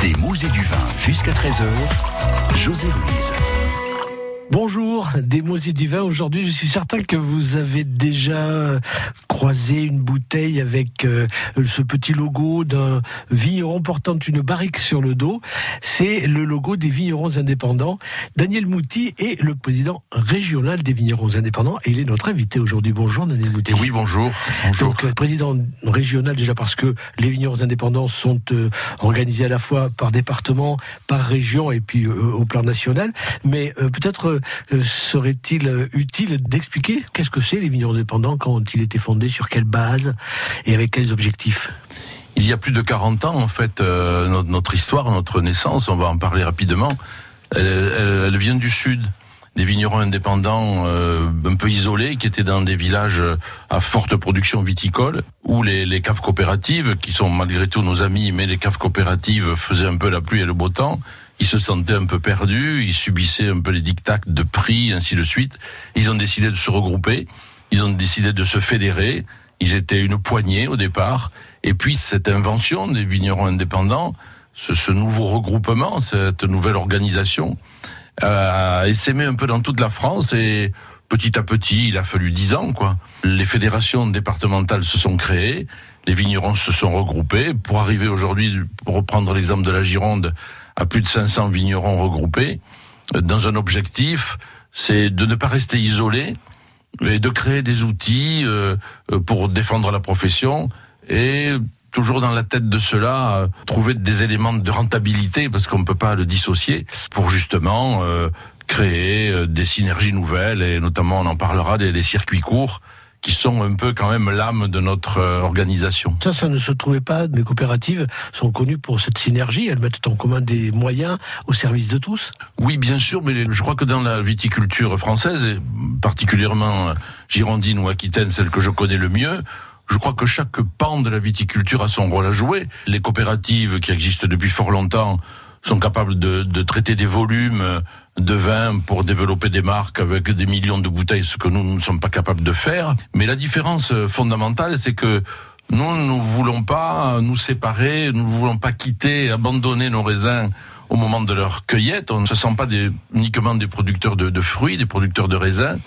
Des moules et du vin jusqu'à 13h. José Ruiz. Bonjour, des mots et du vin. Aujourd'hui, je suis certain que vous avez déjà croisé une bouteille avec euh, ce petit logo d'un vigneron portant une barrique sur le dos. C'est le logo des vignerons indépendants. Daniel Mouty est le président régional des vignerons indépendants et il est notre invité aujourd'hui. Bonjour, Daniel Mouty. Oui, bonjour. bonjour. Donc, euh, président régional déjà parce que les vignerons indépendants sont euh, organisés à la fois par département, par région et puis au plan national. Mais peut-être euh, serait-il euh, utile d'expliquer qu'est-ce que c'est les vignerons indépendants, quand il était fondé, sur quelle base et avec quels objectifs? Il y a plus de 40 ans, en fait, euh, notre, histoire, notre naissance, on va en parler rapidement, elle, vient du sud. Des vignerons indépendants un peu isolés qui étaient dans des villages à forte production viticole où les, les, caves coopératives qui sont malgré tout nos amis mais les caves coopératives faisaient un peu la pluie et le beau temps ils se sentaient un peu perdus, ils subissaient un peu les dictats de prix, ainsi de suite. Ils ont décidé de se regrouper, ils ont décidé de se fédérer. Ils étaient une poignée au départ. Et puis cette invention des vignerons indépendants, ce, ce nouveau regroupement, cette nouvelle organisation, euh, a essaimé un peu dans toute la France et petit à petit, il a fallu dix ans, quoi. Les fédérations départementales se sont créées, les vignerons se sont regroupés pour arriver aujourd'hui, pour reprendre l'exemple de la Gironde, à plus de 500 vignerons regroupés, euh, dans un objectif, c'est de ne pas rester isolé et de créer des outils euh, euh, pour défendre la profession et toujours dans la tête de cela, trouver des éléments de rentabilité, parce qu'on ne peut pas le dissocier, pour justement créer des synergies nouvelles, et notamment on en parlera des, des circuits courts, qui sont un peu quand même l'âme de notre euh, organisation. Ça, ça ne se trouvait pas. Les coopératives sont connues pour cette synergie. Elles mettent en commun des moyens au service de tous. Oui, bien sûr, mais je crois que dans la viticulture française, et particulièrement girondine ou aquitaine, celle que je connais le mieux, je crois que chaque pan de la viticulture a son rôle à jouer. Les coopératives qui existent depuis fort longtemps sont capables de, de traiter des volumes de vin pour développer des marques avec des millions de bouteilles, ce que nous ne sommes pas capables de faire. Mais la différence fondamentale, c'est que nous ne voulons pas nous séparer, nous ne voulons pas quitter, abandonner nos raisins au moment de leur cueillette. On ne se sent pas des, uniquement des producteurs de, de fruits, des producteurs de raisins.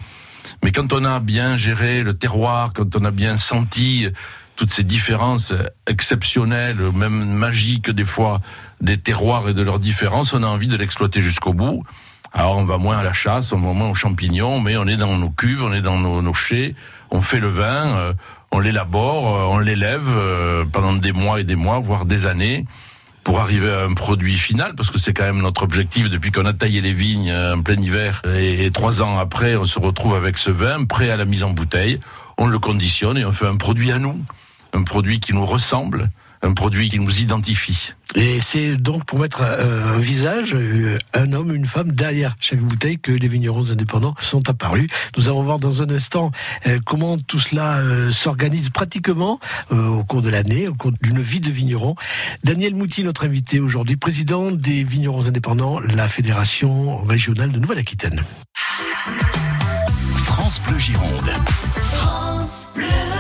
Mais quand on a bien géré le terroir, quand on a bien senti toutes ces différences exceptionnelles, même magiques des fois, des terroirs et de leurs différences, on a envie de l'exploiter jusqu'au bout. Alors on va moins à la chasse, on va moins aux champignons, mais on est dans nos cuves, on est dans nos, nos chais, on fait le vin, euh, on l'élabore, euh, on l'élève euh, pendant des mois et des mois, voire des années, pour arriver à un produit final, parce que c'est quand même notre objectif depuis qu'on a taillé les vignes en plein hiver, et trois ans après, on se retrouve avec ce vin prêt à la mise en bouteille, on le conditionne et on fait un produit à nous, un produit qui nous ressemble, un produit qui nous identifie. Et c'est donc pour mettre un, visage, euh, un homme, une femme derrière chaque bouteille que les vignerons indépendants sont apparus. Nous allons voir dans un instant euh, comment tout cela euh, s'organise pratiquement au cours de l'année, au cours d'une vie de vigneron. Daniel Mouty, notre invité aujourd'hui, président des vignerons indépendants, la Fédération régionale de Nouvelle-Aquitaine. France Bleu Gironde. France Bleu.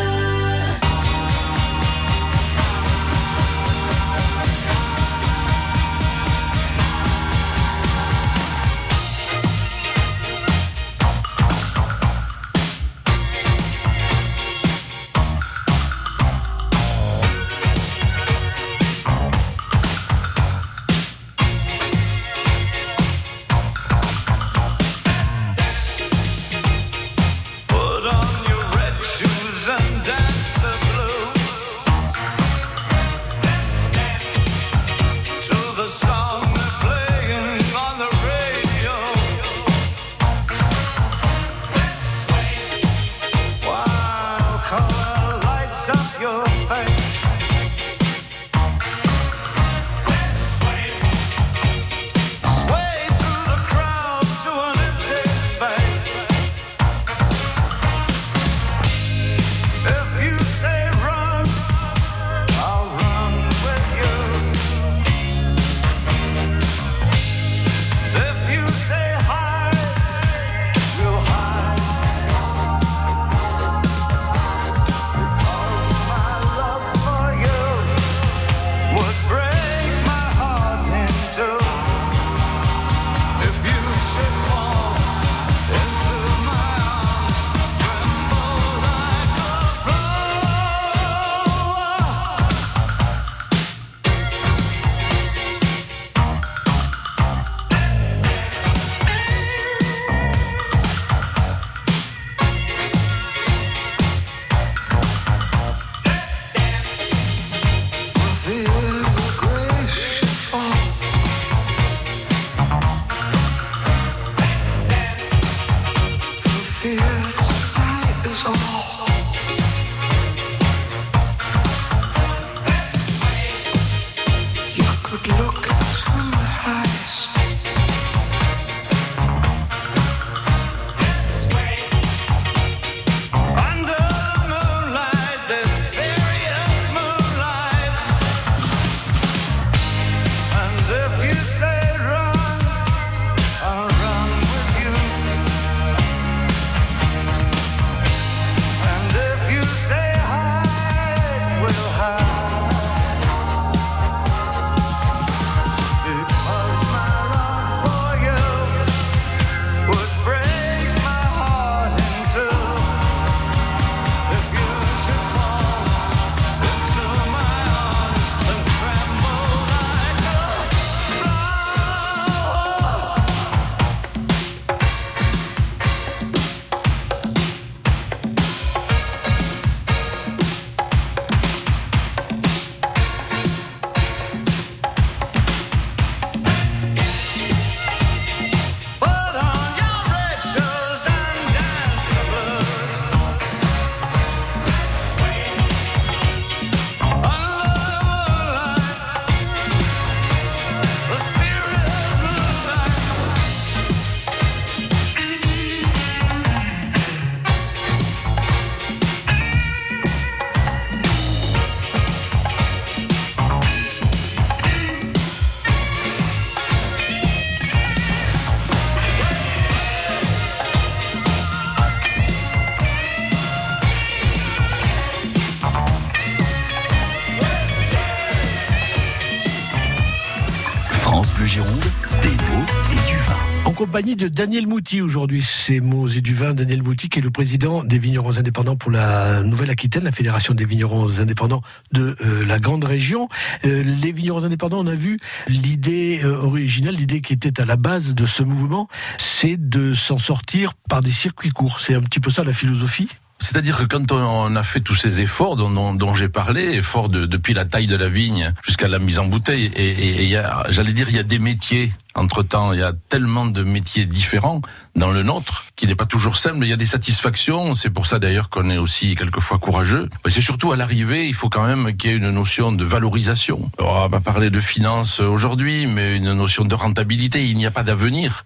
De Daniel Mouty aujourd'hui, c'est mots et du vin. Daniel Mouty qui est le président des vignerons indépendants pour la Nouvelle-Aquitaine, la fédération des vignerons indépendants de euh, la grande région. Euh, les vignerons indépendants, on a vu l'idée euh, originale, l'idée qui était à la base de ce mouvement, c'est de s'en sortir par des circuits courts. C'est un petit peu ça la philosophie. C'est-à-dire que quand on a fait tous ces efforts dont, j'ai parlé, efforts de- depuis la taille de la vigne jusqu'à la mise en bouteille, et, j'allais dire, il y a des métiers. Entre temps, il y a tellement de métiers différents dans le nôtre qui n'est pas toujours simple. Il y a des satisfactions. C'est pour ça d'ailleurs qu'on est aussi quelquefois courageux. Mais c'est surtout à l'arrivée, il faut quand même qu'il y ait une notion de valorisation. On va parler de finances aujourd'hui, mais une notion de rentabilité. Il n'y a pas d'avenir.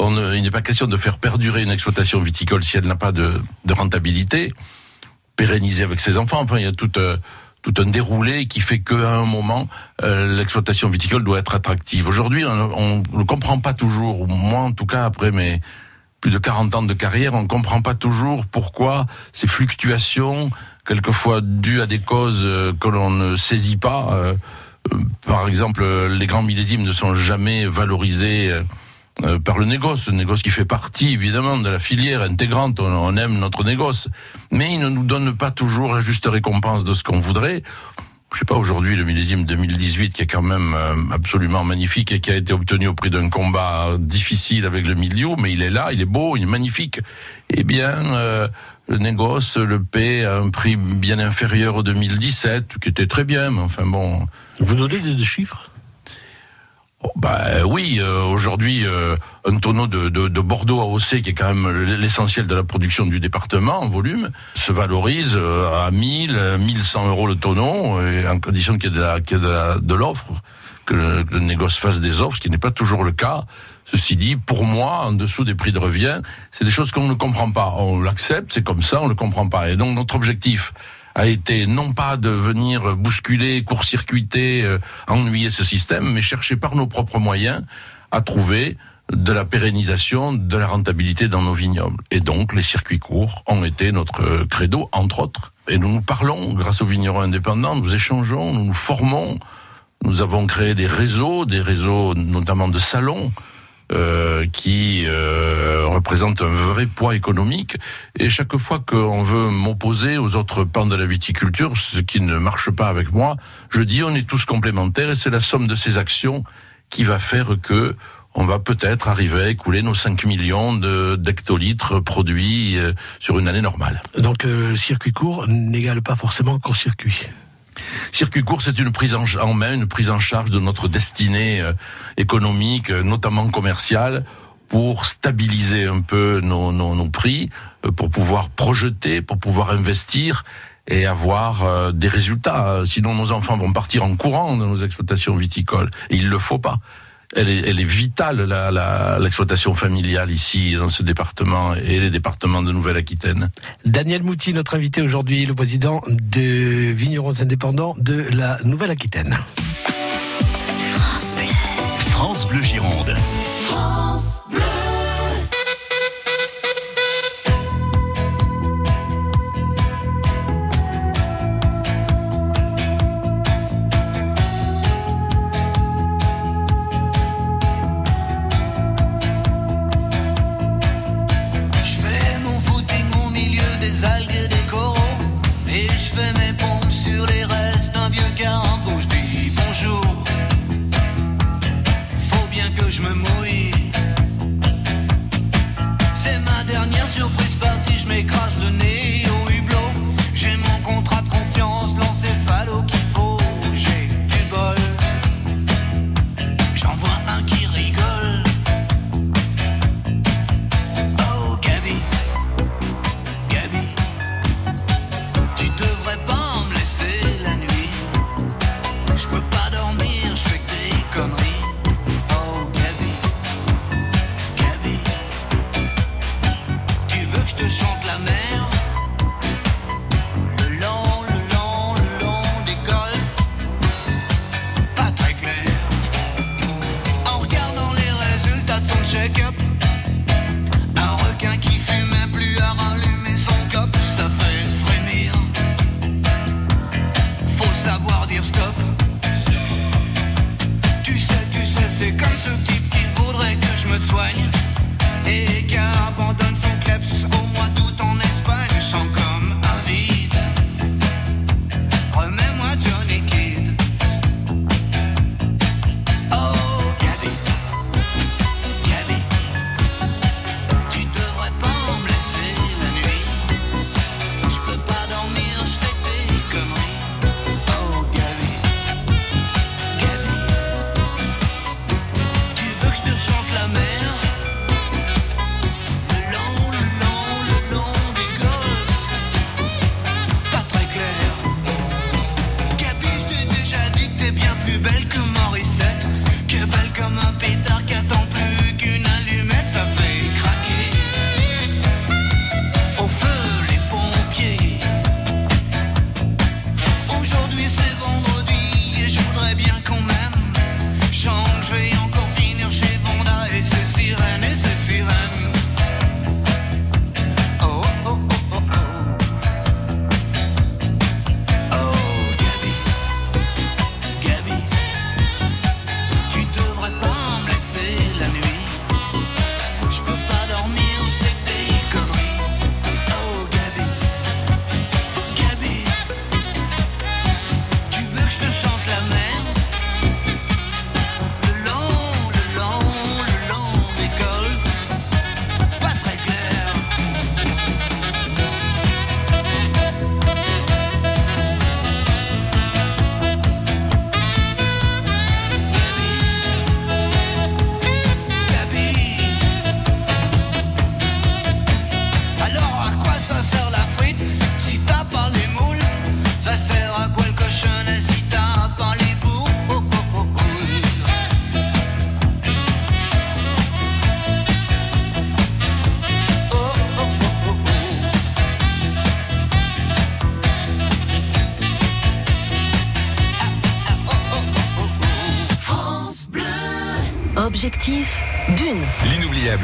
Il n'est pas question de faire perdurer une exploitation viticole si elle n'a pas de, rentabilité, pérenniser avec ses enfants. Enfin, il y a tout, euh, tout un déroulé qui fait qu'à un moment, euh, l'exploitation viticole doit être attractive. Aujourd'hui, on ne comprend pas toujours, ou moi en tout cas, après mes plus de 40 ans de carrière, on ne comprend pas toujours pourquoi ces fluctuations, quelquefois dues à des causes euh, que l'on ne saisit pas, euh, euh, par exemple, les grands millésimes ne sont jamais valorisés euh, euh, par le négoce, le négoce qui fait partie évidemment de la filière intégrante, on, aime notre négoce, mais il ne nous donne pas toujours la juste récompense de ce qu'on voudrait. Je sais pas, aujourd'hui, le millésime 2018, qui est quand même euh, absolument magnifique et qui a été obtenu au prix d'un combat difficile avec le milieu, mais il est là, il est beau, il est magnifique. Eh bien, euh, le négoce le paie à un prix bien inférieur au 2017, qui était très bien, mais enfin bon, Vous donnez des, chiffres? Bah oui, euh, aujourd'hui, euh, un tonneau de, de, de Bordeaux AOC, qui est quand même l'essentiel de la production du département en volume, se valorise euh, à 1000, euh, 1100 euros le tonneau, en condition qu'il y ait de l'offre, que que le négoce fasse des offres, ce qui n'est pas toujours le cas. Ceci dit, pour moi, en dessous des prix de revient, c'est des choses qu'on ne comprend pas. On l'accepte, c'est comme ça, on ne le comprend pas. Et donc notre objectif a été non pas de venir bousculer, court-circuiter, euh, ennuyer ce système, mais chercher par nos propres moyens à trouver de la pérennisation, de la rentabilité dans nos vignobles. Et donc, les circuits courts ont été notre credo, entre autres. Et nous nous parlons grâce aux vignerons indépendants, nous échangeons, nous nous formons. Nous avons créé des réseaux, des réseaux notamment de salons, euh, qui euh, représentent un vrai poids économique. Et chaque fois qu'on veut m'opposer aux autres pans de la viticulture, ce qui ne marche pas avec moi, je dis on est tous complémentaires et c'est la somme de ces actions qui va faire que on va peut-être arriver à écouler nos 5 millions d'hectolitres produits euh, sur une année normale. Donc, euh, circuit court n'égale pas forcément court-circuit. Circuit Circuit court, c'est une prise en main, une prise en charge de notre destinée euh, économique, euh, notamment commerciale, pour stabiliser un peu nos, prix, euh, pour pouvoir projeter, pour pouvoir investir et avoir des résultats. Sinon, nos enfants vont partir en courant de nos exploitations viticoles. Et il ne le faut pas elle est, vitale, l'exploitation la, familiale ici, dans ce département et les départements de Nouvelle-Aquitaine. Daniel Mouti, notre invité aujourd'hui, le président de Vignerons Indépendants de la Nouvelle-Aquitaine. France Bleu Gironde.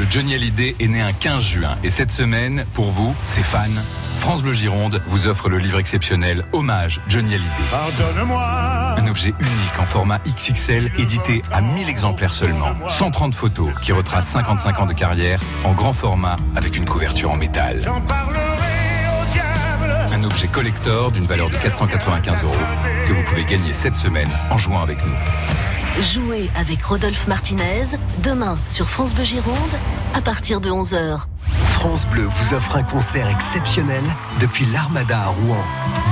Johnny Hallyday est né un 15 juin. Et cette semaine, pour vous, ses fans, France Bleu Gironde vous offre le livre exceptionnel Hommage Johnny Hallyday. -moi. Un objet unique en format XXL, édité à 1000 exemplaires seulement. 130 photos qui retracent 55 ans de carrière en grand format avec une couverture en métal. J'en parlerai au diable Un objet collector d'une valeur de 495 euros que vous pouvez gagner cette semaine en jouant avec nous. Jouez avec Rodolphe Martinez demain sur France Bleu Gironde à partir de 11h. France Bleu vous offre un concert exceptionnel depuis l'Armada à Rouen.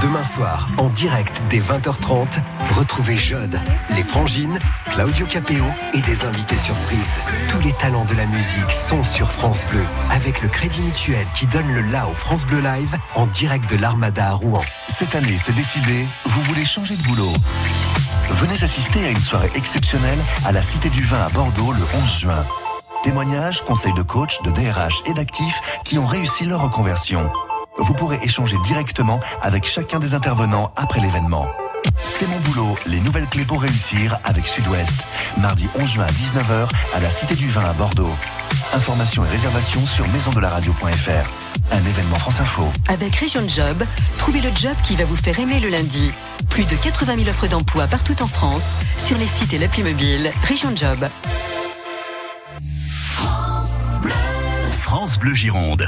Demain soir, en direct dès 20h30, retrouvez Jeune, les Frangines, Claudio Capéo et des invités surprises. Tous les talents de la musique sont sur France Bleu avec le Crédit Mutuel qui donne le la au France Bleu Live en direct de l'Armada à Rouen. Cette année, c'est décidé, vous voulez changer de boulot. Venez assister à une soirée exceptionnelle à la Cité du Vin à Bordeaux le 11 juin. Témoignages, conseils de coach, de DRH et d'actifs qui ont réussi leur reconversion. Vous pourrez échanger directement avec chacun des intervenants après l'événement. C'est mon boulot, les nouvelles clés pour réussir avec Sud-Ouest. Mardi 11 juin à 19h à la Cité du Vin à Bordeaux. Informations et réservations sur maisondelaradio.fr. Un événement France Info. Avec Région Job, trouvez le job qui va vous faire aimer le lundi. Plus de 80 000 offres d'emploi partout en France, sur les sites et l'appli mobile Région Job. France Bleu Gironde.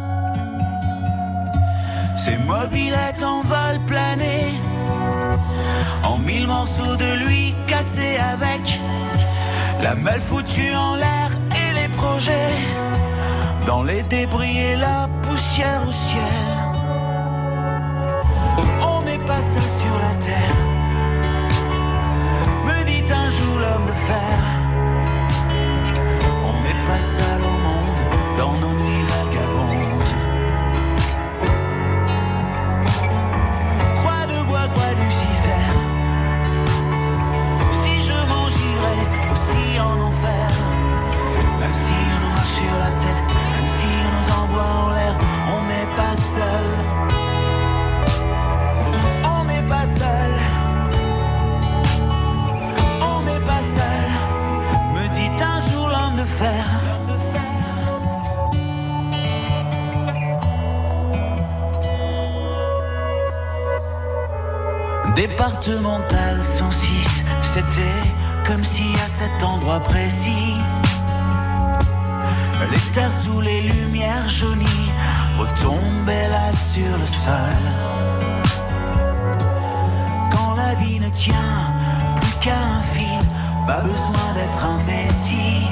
Ses mobilettes en vol plané, en mille morceaux de lui cassés avec la malle foutue en l'air et les projets, dans les débris et la poussière au ciel. Sur le sol. Quand la vie ne tient plus qu'à un fil, pas besoin d'être un messie.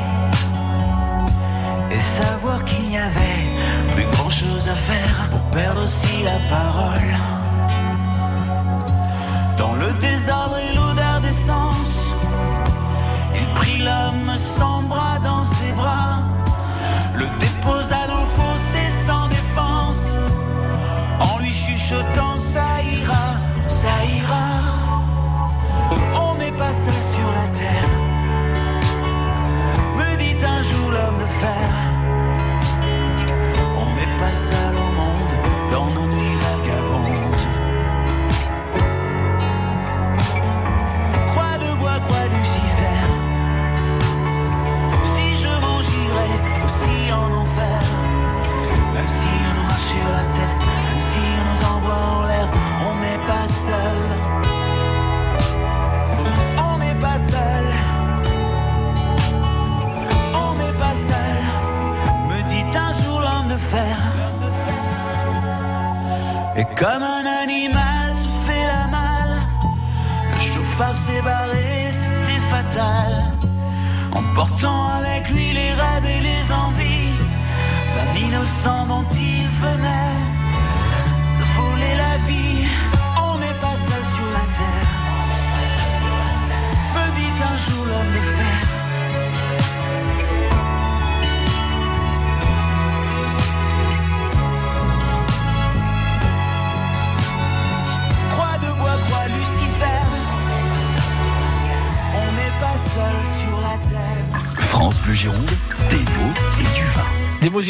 Et savoir qu'il n'y avait plus grand chose à faire pour perdre aussi la parole.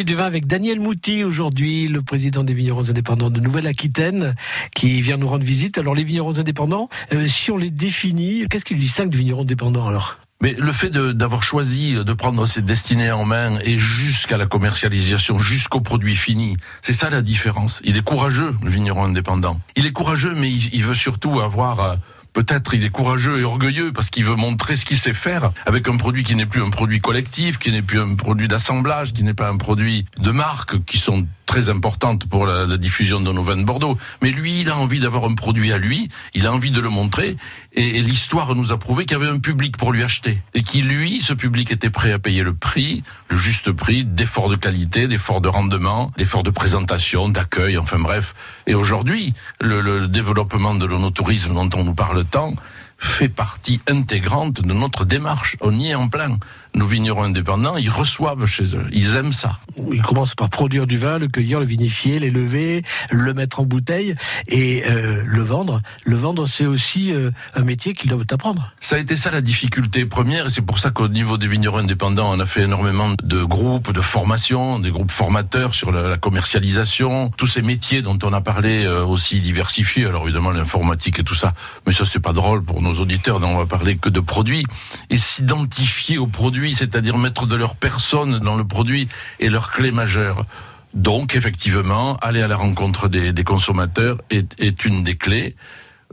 Du vin avec Daniel Mouty aujourd'hui, le président des vignerons indépendants de Nouvelle-Aquitaine, qui vient nous rendre visite. Alors les vignerons indépendants, euh, si on les définit, qu'est-ce qui distingue du vigneron indépendant alors? Mais le fait d'avoir choisi de prendre ses destinées en main et jusqu'à la commercialisation, jusqu'au produit fini, c'est ça la différence. Il est courageux, le vigneron indépendant. Il est courageux, mais il, il veut surtout avoir... euh, Peut-être il est courageux et orgueilleux parce qu'il veut montrer ce qu'il sait faire avec un produit qui n'est plus un produit collectif, qui n'est plus un produit d'assemblage, qui n'est pas un produit de marque, qui sont très importantes pour la, diffusion de nos vins de Bordeaux. Mais lui, il a envie d'avoir un produit à lui, il a envie de le montrer, et, et l'histoire nous a prouvé qu'il y avait un public pour lui acheter, et qui lui, ce public était prêt à payer le prix, le juste prix d'efforts de qualité, d'efforts de rendement, d'efforts de présentation, d'accueil, enfin bref. Et aujourd'hui, le, le développement de l'onotourisme dont on nous parle tant fait partie intégrante de notre démarche. On y est en plein. Nos vignerons indépendants, ils reçoivent chez eux. Ils aiment ça. Il commence par produire du vin, le cueillir, le vinifier, l'élever, le mettre en bouteille et euh, le vendre. Le vendre, c'est aussi euh, un métier qu'ils doivent apprendre. Ça a été ça la difficulté première, et c'est pour ça qu'au niveau des vignerons indépendants, on a fait énormément de groupes de formation, des groupes formateurs sur la, la commercialisation, tous ces métiers dont on a parlé euh, aussi diversifiés. Alors évidemment l'informatique et tout ça, mais ça c'est pas drôle pour nos auditeurs, on va parler que de produits et s'identifier aux produits, c'est-à-dire mettre de leur personne dans le produit et leur clé majeure. Donc effectivement, aller à la rencontre des, consommateurs est, une des clés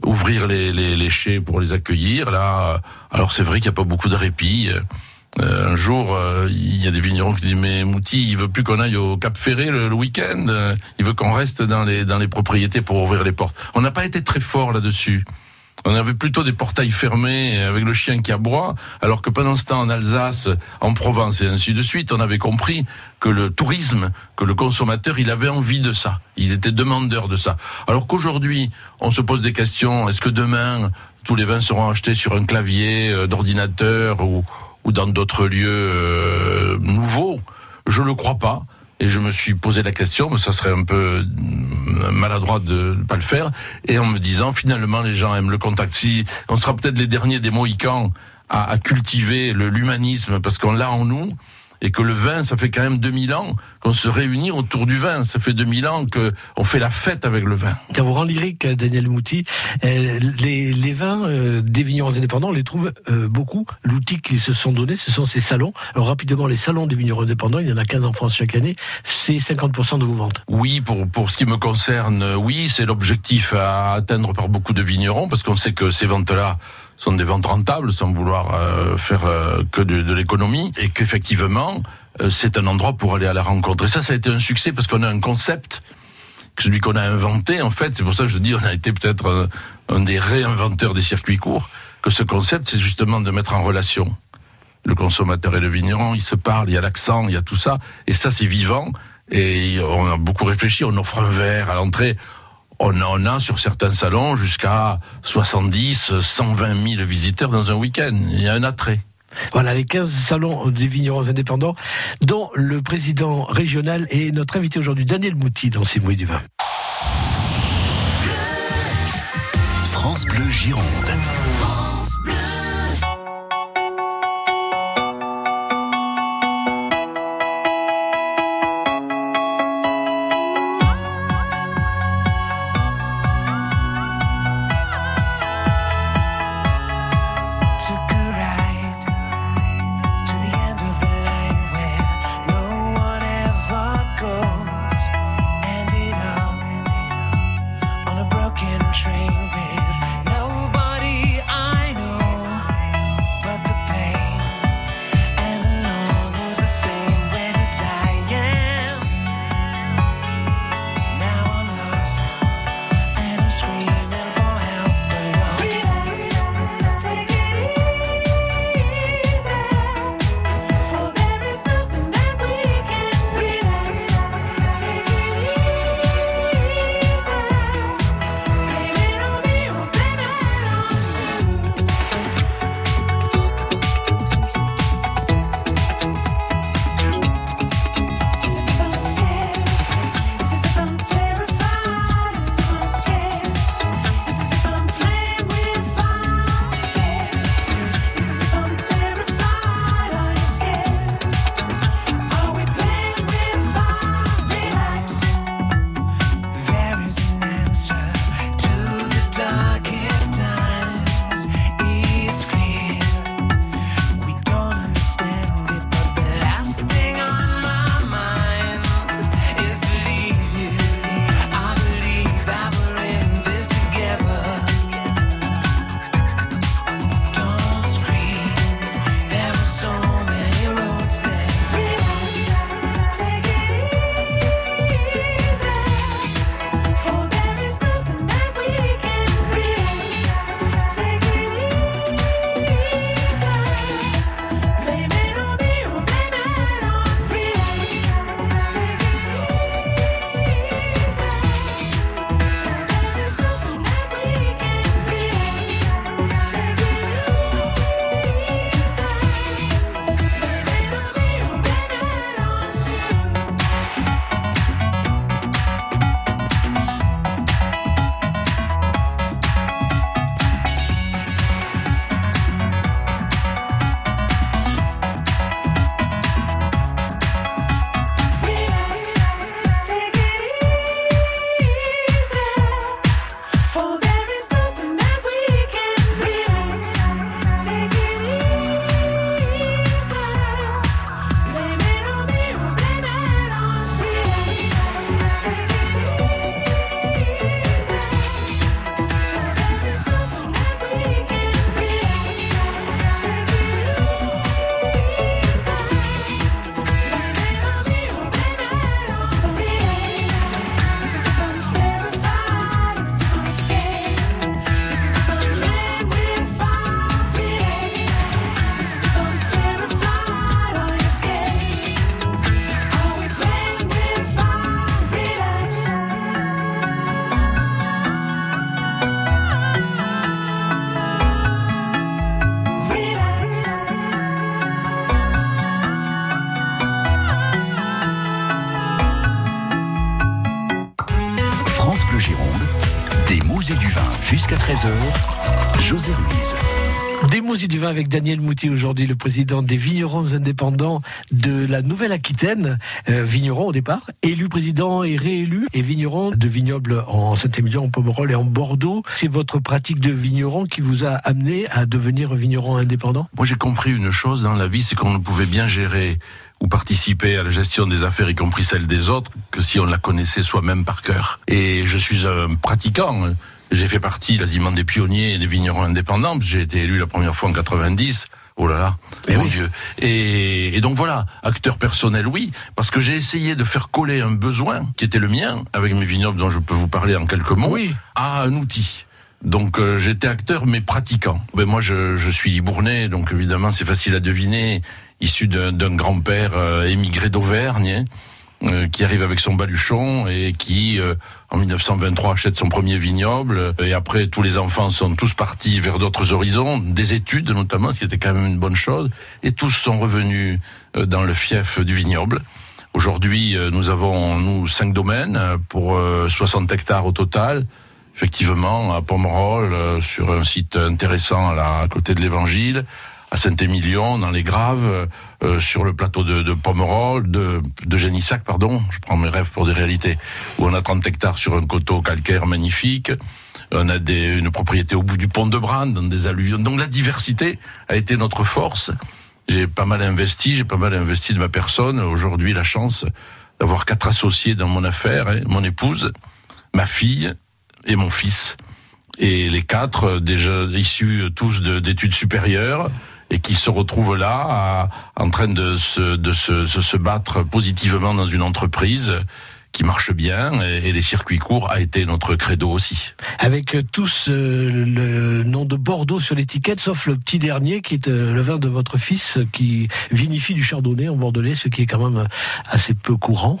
ouvrir les, chais pour les accueillir. Là, alors c'est vrai qu'il n'y a pas beaucoup de répit. Euh, un jour, euh, il y a des vignerons qui disent mais Mouti, il veut plus qu'on aille au Cap Ferré le, week-end. Il veut qu'on reste dans les dans les propriétés pour ouvrir les portes. On n'a pas été très fort là-dessus. On avait plutôt des portails fermés avec le chien qui aboie, alors que pendant ce temps en Alsace, en Provence et ainsi de suite, on avait compris que le tourisme, que le consommateur, il avait envie de ça. Il était demandeur de ça. Alors qu'aujourd'hui, on se pose des questions. Est-ce que demain, tous les vins seront achetés sur un clavier euh, d'ordinateur ou, dans d'autres lieux euh, nouveaux? Je le crois pas. Et je me suis posé la question, mais ça serait un peu maladroit de ne pas le faire, et en me disant finalement les gens aiment le contact. Si on sera peut-être les derniers des Mohicans à, à cultiver l'humanisme, parce qu'on l'a en nous, et que le vin, ça fait quand même 2000 ans qu'on se réunit autour du vin. Ça fait 2000 ans que on fait la fête avec le vin. Ça vous rend lyrique, Daniel Mouti. Euh, les, les vins euh, des vignerons indépendants, on les trouve euh, beaucoup. L'outil qu'ils se sont donné, ce sont ces salons. Alors rapidement, les salons des vignerons indépendants, il y en a 15 en France chaque année, c'est 50% de vos ventes. Oui, pour, pour ce qui me concerne, oui, c'est l'objectif à atteindre par beaucoup de vignerons, parce qu'on sait que ces ventes-là sont des ventes rentables, sans vouloir euh, faire euh, que de, l'économie, et qu'effectivement, euh, c'est un endroit pour aller à la rencontre. Et ça, ça a été un succès, parce qu'on a un concept, celui qu'on a inventé, en fait, c'est pour ça que je dis, on a été peut-être un, un des réinventeurs des circuits courts, que ce concept, c'est justement de mettre en relation le consommateur et le vigneron, ils se parlent, il y a l'accent, il y a tout ça, et ça c'est vivant, et on a beaucoup réfléchi, on offre un verre à l'entrée, on en a sur certains salons jusqu'à 70, 120 000 visiteurs dans un week-end, il y a un attrait. Voilà, les 15 salons des vignerons indépendants, dont le président régional est notre invité aujourd'hui, Daniel Mouti, dans ces mouilles du vin. France Bleu Gironde. Et du vin avec Daniel Mouty aujourd'hui, le président des vignerons indépendants de la Nouvelle-Aquitaine, euh, vigneron au départ, élu président et réélu, et vigneron de vignobles en Saint-Émilion, en Pomerol et en Bordeaux. C'est votre pratique de vigneron qui vous a amené à devenir vigneron indépendant? Moi, j'ai compris une chose dans la vie, c'est qu'on ne pouvait bien gérer ou participer à la gestion des affaires, y compris celle des autres, que si on la connaissait soi-même par cœur. Et je suis un pratiquant. J'ai fait partie quasiment des pionniers et des vignerons indépendants. J'ai été élu la première fois en 90. Oh là là, Eh mon oui. Dieu. Et, et donc voilà, acteur personnel, oui, parce que j'ai essayé de faire coller un besoin qui était le mien, avec mes vignobles dont je peux vous parler en quelques mots, Oui. à un outil. Donc euh, j'étais acteur mais pratiquant. Ben, moi je, je suis bournais, donc évidemment c'est facile à deviner, issu d'un d'un grand-père euh, émigré d'Auvergne, hein, euh, qui arrive avec son baluchon et qui euh, en 1923 achète son premier vignoble. Et après tous les enfants sont tous partis vers d'autres horizons, des études notamment, ce qui était quand même une bonne chose, et tous sont revenus euh, dans le fief du vignoble. Aujourd'hui, euh, nous avons, nous, cinq domaines euh, pour euh, 60 hectares au total. Effectivement, à Pomerol, euh, sur un site intéressant à côté de l'Évangile, à Saint-Émilion, dans les Graves, euh, sur le plateau de, Pomerol, de, de Génissac, pardon, je prends mes rêves pour des réalités, où on a 30 hectares sur un coteau calcaire magnifique. On a une propriété au bout du pont de Brande, dans des alluvions. Donc la diversité a été notre force. J'ai pas mal investi, j'ai pas mal investi de ma personne. Aujourd'hui, la chance d'avoir quatre associés dans mon affaire, hein, mon épouse, ma fille et mon fils. Et les quatre, euh, déjà issus euh, tous de- d'études supérieures, et qui se retrouvent là, à- en train de se, de se, se, se battre positivement dans une entreprise qui marche bien, et, les circuits courts a été notre credo aussi. Avec tous euh, le nom de Bordeaux sur l'étiquette, sauf le petit dernier qui est euh, le vin de votre fils, qui vinifie du chardonnay en bordelais, ce qui est quand même euh, assez peu courant.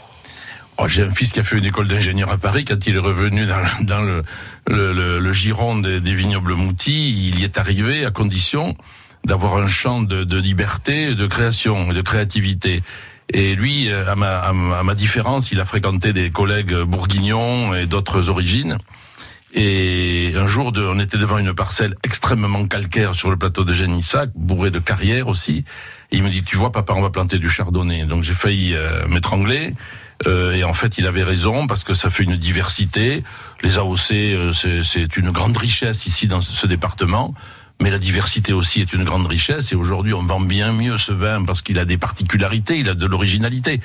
Oh, J'ai un fils qui a fait une école d'ingénieur à Paris. Quand il est revenu dans, le- dans le, le, le- le giron des, des vignobles Moutis, il y est arrivé à condition d'avoir un champ de, de liberté, de création de créativité. Et lui, euh, à ma, à ma- différence, il a fréquenté des collègues bourguignons et d'autres origines. Et un jour, de, on était devant une parcelle extrêmement calcaire sur le plateau de Génissac, bourré de carrières aussi. Et il me dit, tu vois, papa, on va planter du chardonnay. Donc j'ai failli euh, m'étrangler. Euh, et en fait, il avait raison parce que ça fait une diversité. Les AOC, euh, c'est une grande richesse ici dans ce département. Mais la diversité aussi est une grande richesse et aujourd'hui on vend bien mieux ce vin parce qu'il a des particularités, il a de l'originalité.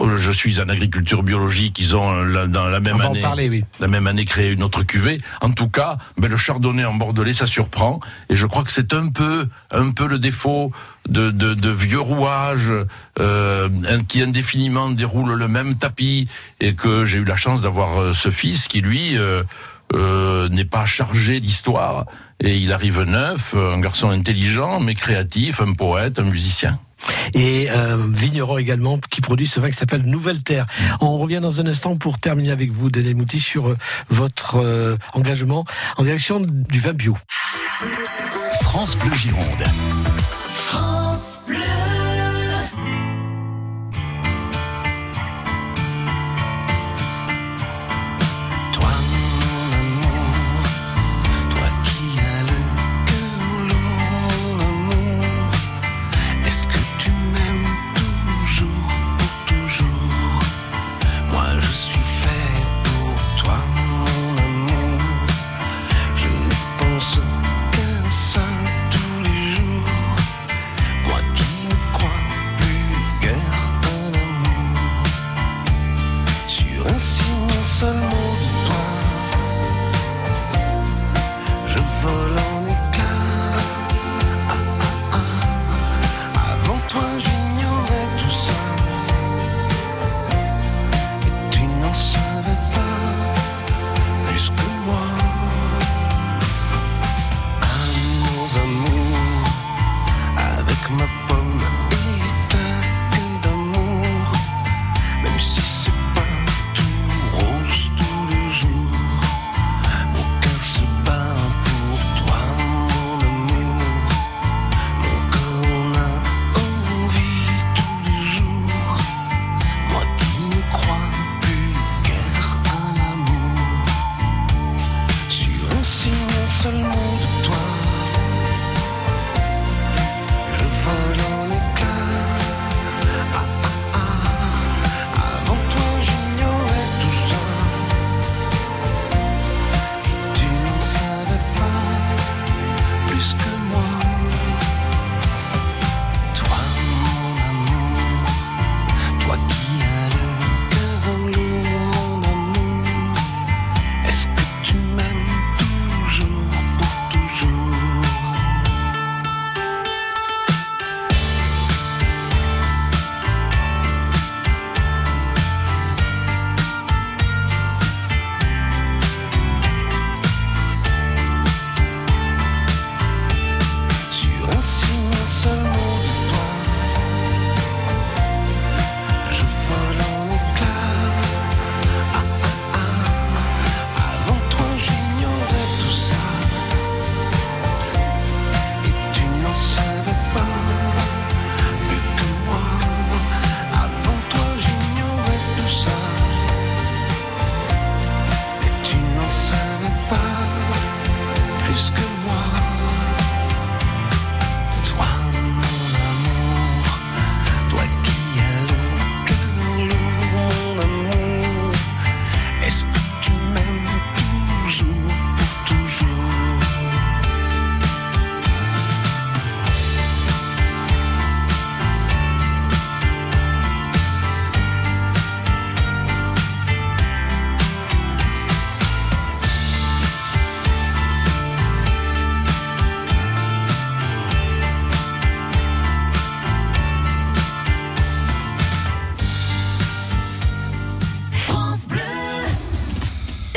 Euh, Je suis en agriculture biologique, ils ont euh, dans la même On année parler, oui. la même année créé une autre cuvée. En tout cas, ben, le chardonnay en bordelais, ça surprend. Et je crois que c'est un peu, un peu le défaut de, de, de vieux rouages euh, qui indéfiniment déroulent le même tapis. Et que j'ai eu la chance d'avoir euh, ce fils qui, lui, euh, euh, n'est pas chargé d'histoire. Et il arrive neuf, euh, un garçon intelligent, mais créatif, un poète, un musicien. Et euh, vigneron également qui produit ce vin qui s'appelle Nouvelle Terre. On revient dans un instant pour terminer avec vous, Daniel Mouty, sur euh, votre euh, engagement en direction du vin bio. France Bleu Gironde. France Bleu.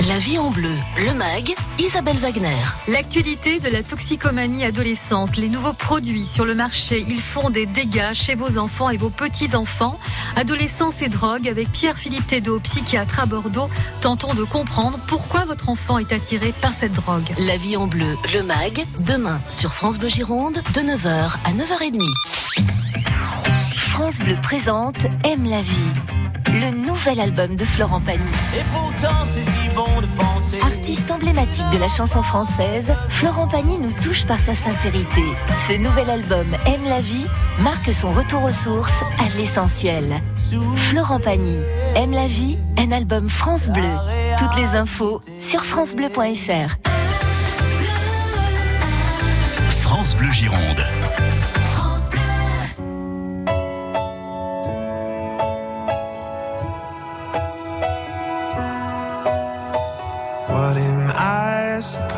La vie en bleu, le MAG, Isabelle Wagner. L'actualité de la toxicomanie adolescente, les nouveaux produits sur le marché, ils font des dégâts chez vos enfants et vos petits-enfants. Adolescence et drogue avec Pierre-Philippe Thédot, psychiatre à Bordeaux, tentons de comprendre pourquoi votre enfant est attiré par cette drogue. La vie en bleu, le MAG, demain sur France Bleu Gironde, de 9h à 9h30. France Bleu présente Aime la vie, le nouvel album de Florent Pagny. Et pourtant, c'est si bon de penser. Artiste emblématique de la chanson française, Florent Pagny nous touche par sa sincérité. Ce nouvel album Aime la vie marque son retour aux sources, à l'essentiel. Florent Pagny, Aime la vie, un album France Bleu. Toutes les infos sur francebleu.fr. France Bleu Gironde.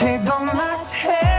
T'es dans ma tête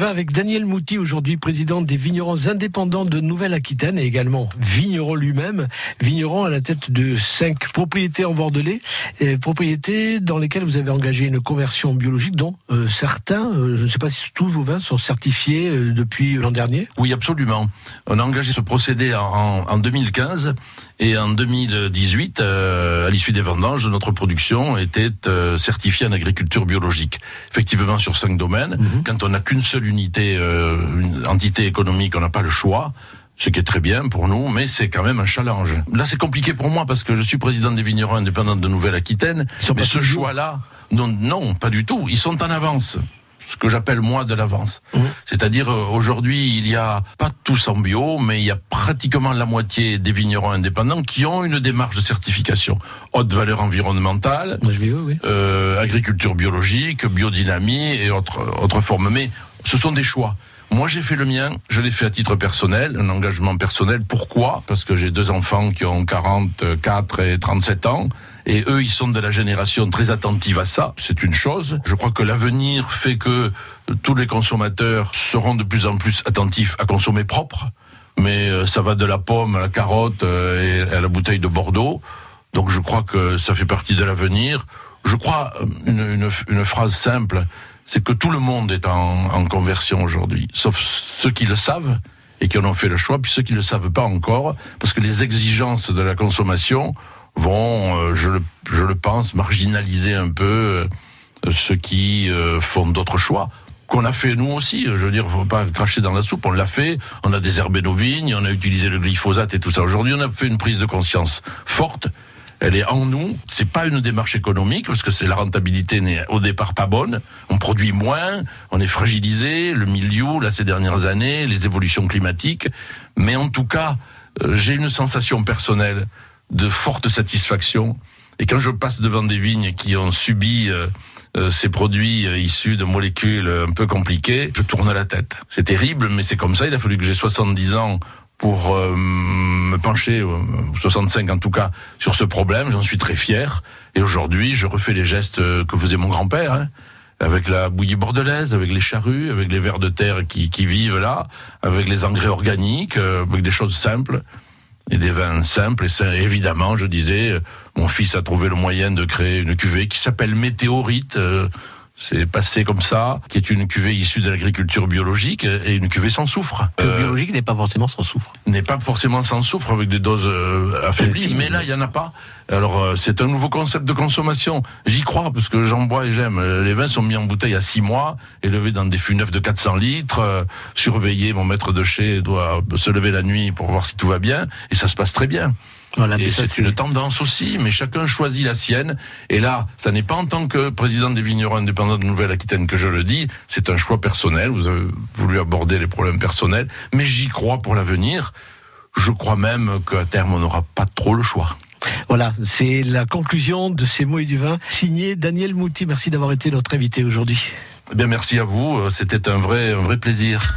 Vin avec Daniel Mouty, aujourd'hui président des vignerons indépendants de Nouvelle-Aquitaine et également vigneron lui-même, vigneron à la tête de cinq propriétés en Bordelais, et propriétés dans lesquelles vous avez engagé une conversion biologique dont euh, certains, euh, je ne sais pas si tous vos vins sont certifiés euh, depuis l'an dernier. Oui, absolument. On a engagé ce procédé en 2015 et en 2018, euh, à l'issue des vendanges, notre production était euh, certifiée en agriculture biologique. Effectivement, sur cinq domaines. Quand on n'a qu'une seule unité, euh, une entité économique, on n'a pas le choix. Ce qui est très bien pour nous, mais c'est quand même un challenge. Là, c'est compliqué pour moi parce que je suis président des vignerons indépendants de Nouvelle-Aquitaine. Mais ce choix-là, non, non, pas du tout. Ils sont en avance ce que j'appelle moi de l'avance. C'est-à-dire euh, aujourd'hui, il y a pas tous en bio, mais il y a pratiquement la moitié des vignerons indépendants qui ont une démarche de certification haute valeur environnementale, euh, agriculture biologique, biodynamie et autres autres formes. Mais ce sont des choix. Moi, j'ai fait le mien, je l'ai fait à titre personnel, un engagement personnel. Pourquoi? Parce que j'ai deux enfants qui ont 44 et 37 ans. Et eux, ils sont de la génération très attentive à ça. C'est une chose. Je crois que l'avenir fait que tous les consommateurs seront de plus en plus attentifs à consommer propre. Mais euh, ça va de la pomme à la carotte euh, et à la bouteille de Bordeaux. Donc je crois que ça fait partie de l'avenir. Je crois euh, une phrase simple, c'est que tout le monde est en, en conversion aujourd'hui, sauf ceux qui le savent et qui en ont fait le choix, puis ceux qui ne le savent pas encore, parce que les exigences de la consommation vont, euh, je, le, pense, marginaliser un peu euh, ceux qui euh, font d'autres choix qu'on a fait nous aussi. Je veux dire, faut pas cracher dans la soupe. On l'a fait. On a désherbé nos vignes. On a utilisé le glyphosate et tout ça. Aujourd'hui, on a fait une prise de conscience forte. Elle est en nous. C'est pas une démarche économique parce que c'est la rentabilité n'est au départ pas bonne. On produit moins. On est fragilisé. Le milieu, là, ces dernières années, les évolutions climatiques. Mais en tout cas, j'ai une sensation personnelle de forte satisfaction. Et quand je passe devant des vignes qui ont subi euh, euh, ces produits euh, issus de molécules un peu compliquées, je tourne la tête. C'est terrible, mais c'est comme ça. Il a fallu que j'ai 70 ans pour me pencher, euh, 65 en tout cas, sur ce problème. J'en suis très fier. Et aujourd'hui, je refais les gestes que faisait mon grand-père. hein, avec la bouillie bordelaise, avec les charrues, avec les vers de terre qui, vivent là, avec les engrais organiques, avec des choses simples et des vins simples. Et ça, évidemment, je disais, euh, mon fils a trouvé le moyen de créer une cuvée qui s'appelle Météorite. euh, c'est passé comme ça, qui est une cuvée issue de l'agriculture biologique et une cuvée sans soufre. Le Euh, biologique n'est pas forcément sans soufre. n'est pas forcément sans soufre avec des doses euh, affaiblies, mais là il y en a pas. Alors euh, c'est un nouveau concept de consommation. J'y crois parce que j'en bois et j'aime. Euh, Les vins sont mis en bouteille à six mois, élevés dans des fûts neufs de 400 litres, surveillés. Mon maître de chez doit se lever la nuit pour voir si tout va bien et ça se passe très bien. Voilà, c'est une tendance aussi, mais chacun choisit la sienne. Et là, ça n'est pas en tant que président des vignerons indépendants de Nouvelle-Aquitaine que je le dis, c'est un choix personnel. Vous avez voulu aborder les problèmes personnels, mais j'y crois pour l'avenir. Je crois même qu'à terme, on n'aura pas trop le choix. Voilà, c'est la conclusion de ces mots et du vin. Signé Daniel Mouty. Merci d'avoir été notre invité aujourd'hui. Eh bien, merci à vous. Euh, C'était un vrai, un vrai plaisir.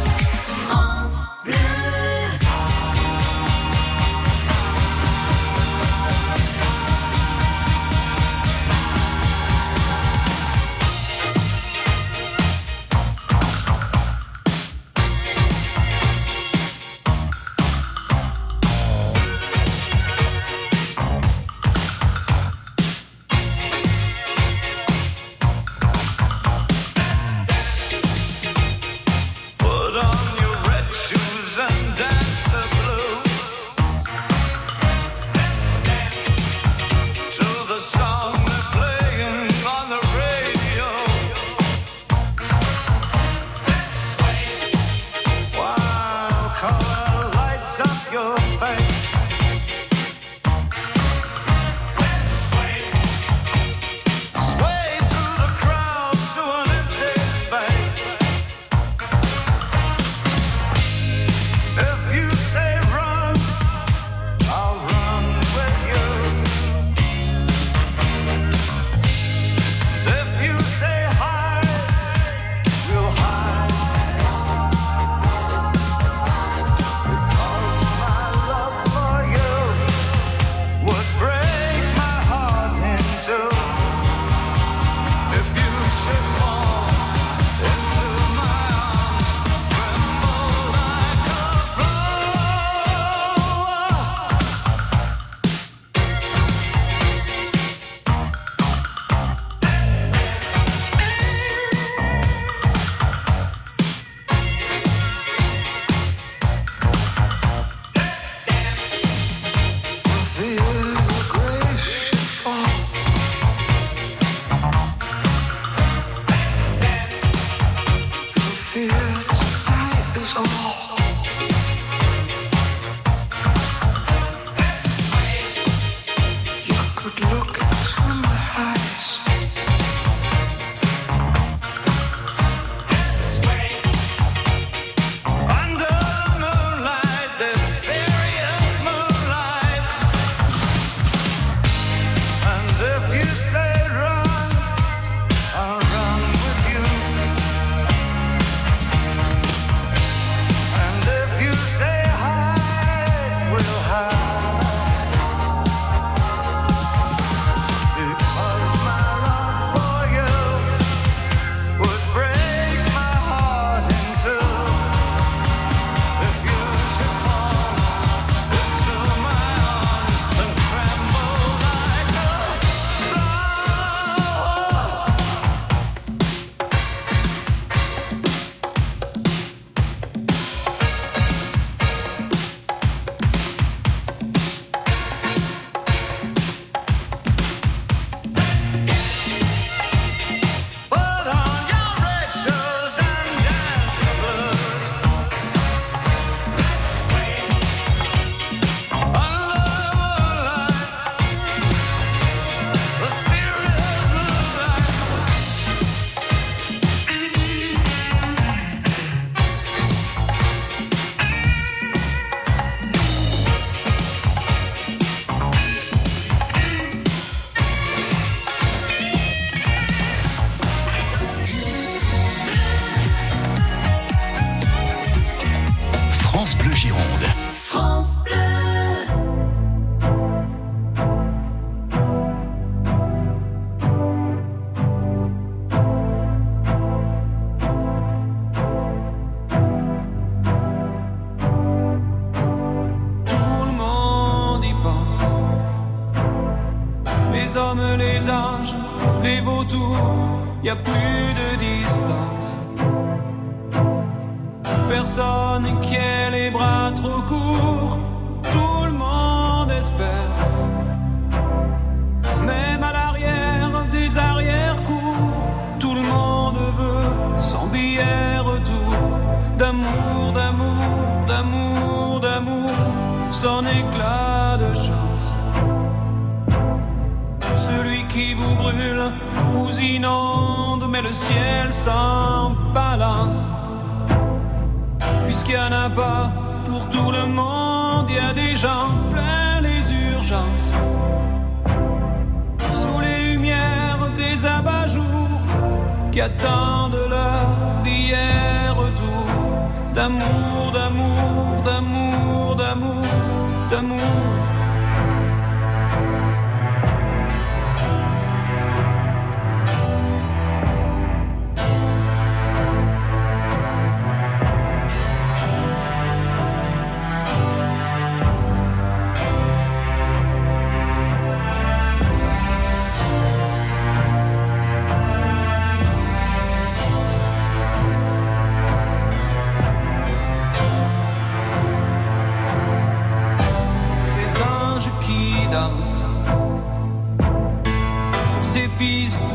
d'amour, d'amour, d'amour, d'amour, son éclat de chance. Celui qui vous brûle, vous inonde, mais le ciel s'en balance. Puisqu'il n'y en a pas pour tout le monde, il y a des gens plein les urgences. Sous les lumières des abat-jours qui attendent leur billet d'amour, d'amour, d'amour, d'amour, d'amour.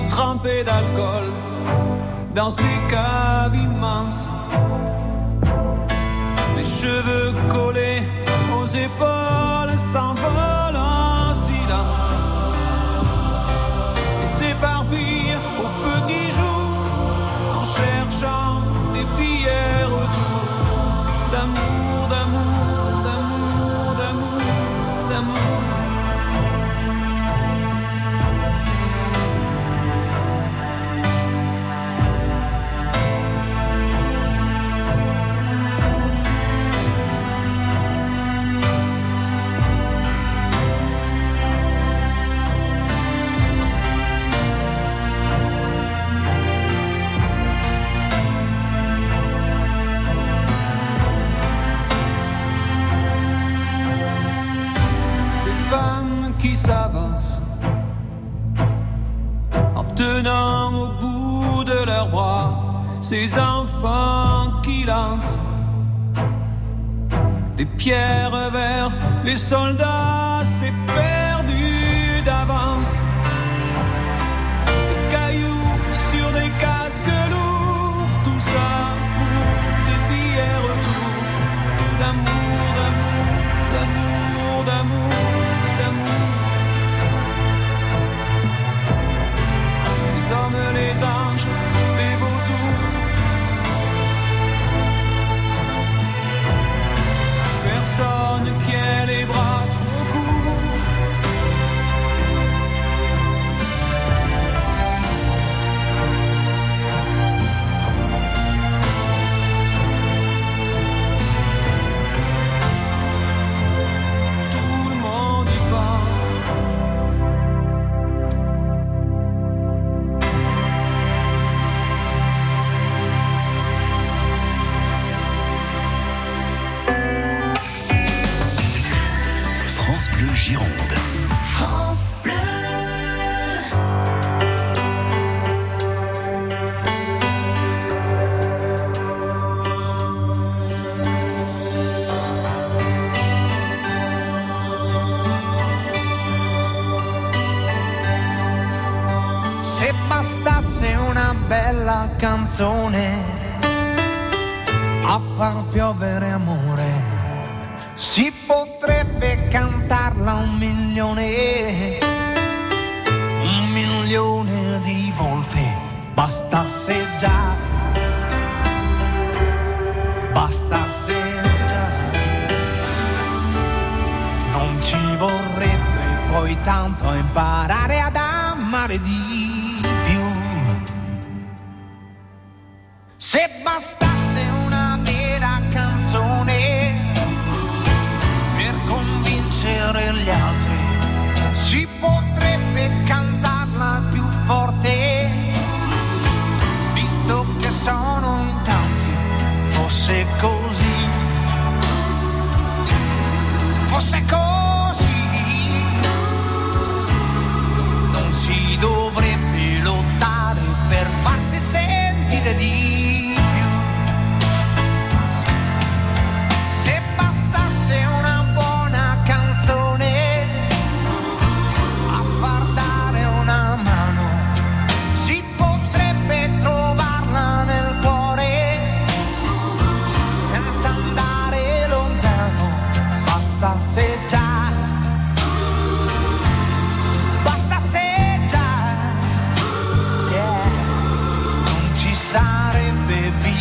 trempé d'alcool dans ses caves immenses. Les cheveux collés aux épaules s'envolent. ces enfants qui lancent des pierres vers les soldats. France Bleu Gironde. France Bleu. Se bastasse una bella canzone a far piovere amore, si potrebbe milione, un milione di volte. Bastasse già, bastasse già, non ci vorrebbe poi tanto imparare ad amare di più. Se bastasse si potrebbe cantarla più forte, visto che sono in tanti, fosse così, fosse così, non si dovrebbe lottare per farsi sentire di passeggiare. Basta seggiare, yeah. non ci sarebbe bisogno.